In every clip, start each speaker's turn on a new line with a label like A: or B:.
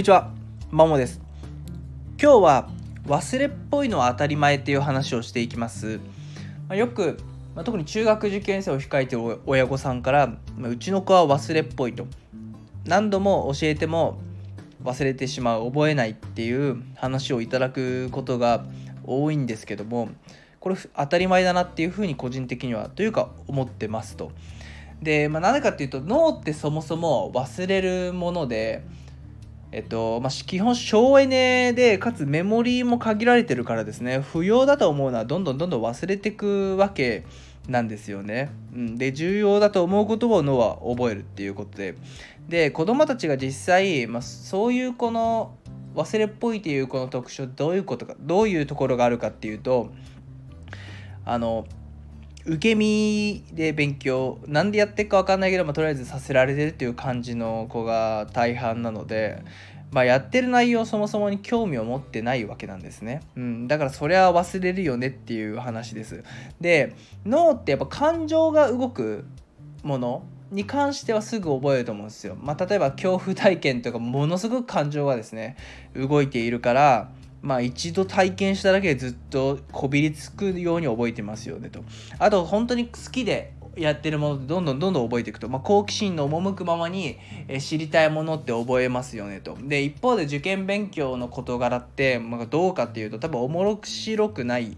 A: にちは、まもです。今日は忘れっぽいのは当たり前っていう話をしていきます。まあ、よく、まあ、特に中学受験生を控えている親御さんから、まあ、うちの子は忘れっぽいと。何度も教えても忘れてしまう、覚えないっていう話をいただくことが多いんですけども、これ当たり前だなっていうふうに個人的にはというか思ってますと。で、まあ、なぜかっていうと脳ってそもそも忘れるもので、えっとまあ、基本省エネでかつメモリーも限られてるからですね。不要だと思うのはどんどんどんどん忘れてくわけなんですよね。うん、で重要だと思うことを脳は覚えるっていうことで。で子供たちが実際、まあ、そういうこの忘れっぽいっていうこの特徴どういうことかどういうところがあるかっていうとあの受け身で勉強なんでやっていくか分かんないけど、まあ、とりあえずさせられてるっていう感じの子が大半なので、まあ、やってる内容そもそもに興味を持ってないわけなんですね、うん、だからそれは忘れるよねっていう話です。で脳ってやっぱ感情が動くものに関してはすぐ覚えると思うんですよ、まあ、例えば恐怖体験とかものすごく感情がですね動いているからまあ一度体験しただけでずっとこびりつくように覚えてますよねと。あと本当に好きでやってるものでどんどんどんどん覚えていくと、まあ、好奇心の赴くままに知りたいものって覚えますよねと。で一方で受験勉強の事柄って、まあ、どうかっていうと多分おもろく白くない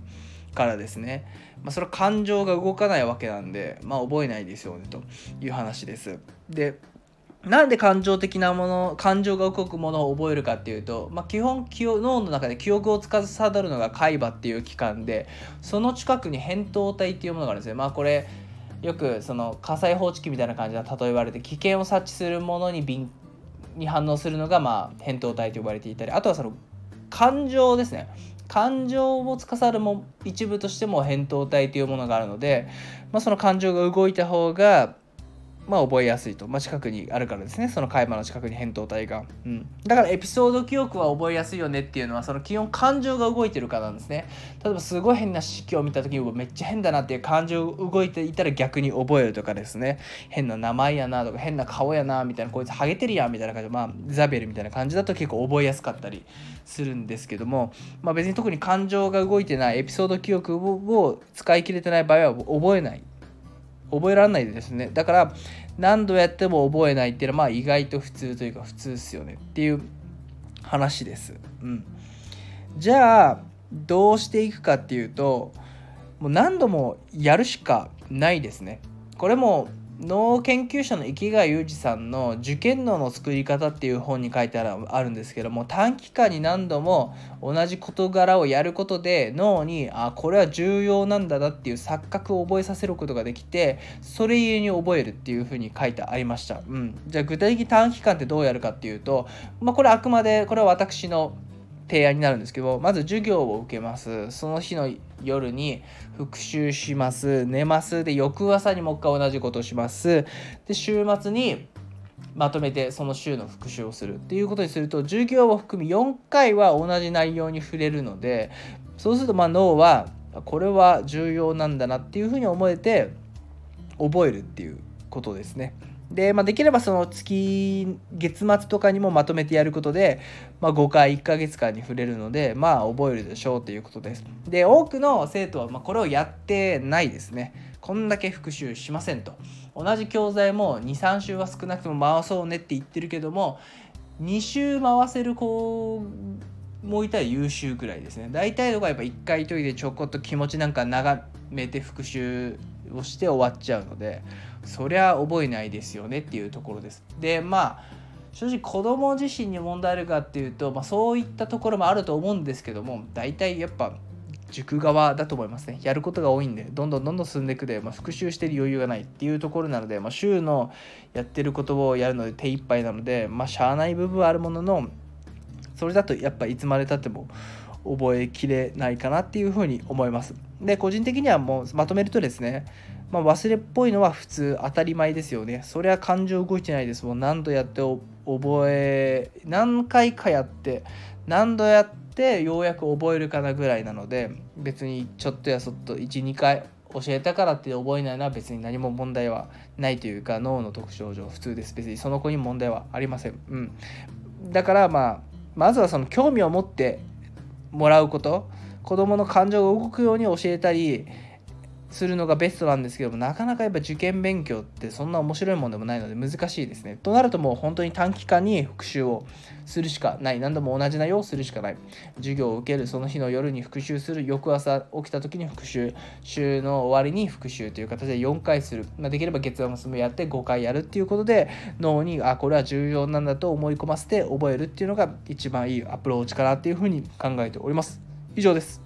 A: からですね、まあ、それは感情が動かないわけなんで、まあ、覚えないですよねという話です。でなんで感情的なもの感情が動くものを覚えるかっていうと、まあ、基本脳の中で記憶を司るのが海馬っていう器官でその近くに扁桃体っていうものがあるんですよ。まあこれよくその火災報知器みたいな感じで例えられて危険を察知するものに敏に反応するのがまあ扁桃体と呼ばれていたりあとはその感情ですね感情を司るも一部としても扁桃体というものがあるので、まあ、その感情が動いた方がまあ、覚えやすいと、まあ、近くにあるからですね。その海馬の近くに扁桃体が、うん、だからエピソード記憶は覚えやすいよねっていうのはその基本感情が動いてるからなんですね。例えばすごい変な式を見た時にめっちゃ変だなっていう感情が動いていたら逆に覚えるとかですね。変な名前やなとか変な顔やなみたいなこいつハゲてるやんみたいな感じ。でまあザベルみたいな感じだと結構覚えやすかったりするんですけども、まあ、別に特に感情が動いてないエピソード記憶を使い切れてない場合は覚えない。覚えられないですねだから何度やっても覚えないっていうのはまあ意外と普通というか普通っすよねっていう話です。うん、じゃあどうしていくかっていうともう何度もやるしかないですね。これも脳研究者の池谷裕二さんの「受験脳の作り方」っていう本に書いてあるんですけども短期間に何度も同じ事柄をやることで脳にあこれは重要なんだなっていう錯覚を覚えさせることができてそれゆえに覚えるっていうふうに書いてありました、うん、じゃあ具体的短期間ってどうやるかっていうと、まあ、これあくまでこれは私の提案になるんですけどまず授業を受けます。その日の夜に復習します。寝ます。で翌朝にもう一回同じことをします。で週末にまとめてその週の復習をする。っていうことにすると授業を含み4回は同じ内容に触れるのでそうするとま脳はこれは重要なんだなっていうふうに思えて覚えるっていうことですね。で、まあ、できればその月月末とかにもまとめてやることで、まあ、5回1ヶ月間に触れるのでまあ覚えるでしょうということです。で多くの生徒はまこれをやってないですね。こんだけ復習しませんと。同じ教材も23週は少なくとも回そうねって言ってるけども2週回せる子もいたら優秀くらいですね。大体の子はやっぱ1回研いでちょこっと気持ちなんか眺めて復習をして終わっちゃうのでそりゃ覚えないですよねっていうところです。でまあ正直子供自身に問題あるかっていうと、まあ、そういったところもあると思うんですけども大体やっぱ塾側だと思いますねやることが多いんでどんどんどんどん進んでいくで、まあ、復習してる余裕がないっていうところなので、まあ、週のやってることをやるので手一杯なのでまあしゃあない部分はあるもののそれだとやっぱいつまでたっても覚えきれないかなっていうふうに思います。で個人的にはもうまとめるとですねまあ、忘れっぽいのは普通当たり前ですよね。それは感情動いてないですもん。何度やって覚え何回かやって何度やってようやく覚えるかなぐらいなので別にちょっとやそっと12回教えたからって覚えないのは別に何も問題はないというか脳の特徴上普通です。別にその子に問題はありません。うん。だからまあまずはその興味を持ってもらうこと。子どもの感情が動くように教えたりするのがベストなんですけどもなかなかやっぱ受験勉強ってそんな面白いものでもないので難しいですね。となるともう本当に短期間に復習をするしかない何度も同じ内容をするしかない授業を受けるその日の夜に復習する翌朝起きた時に復習週の終わりに復習という形で4回する、まあ、できれば月末もやって5回やるっていうことで脳にあこれは重要なんだと思い込ませて覚えるっていうのが一番いいアプローチかなっていうふうに考えております。以上です。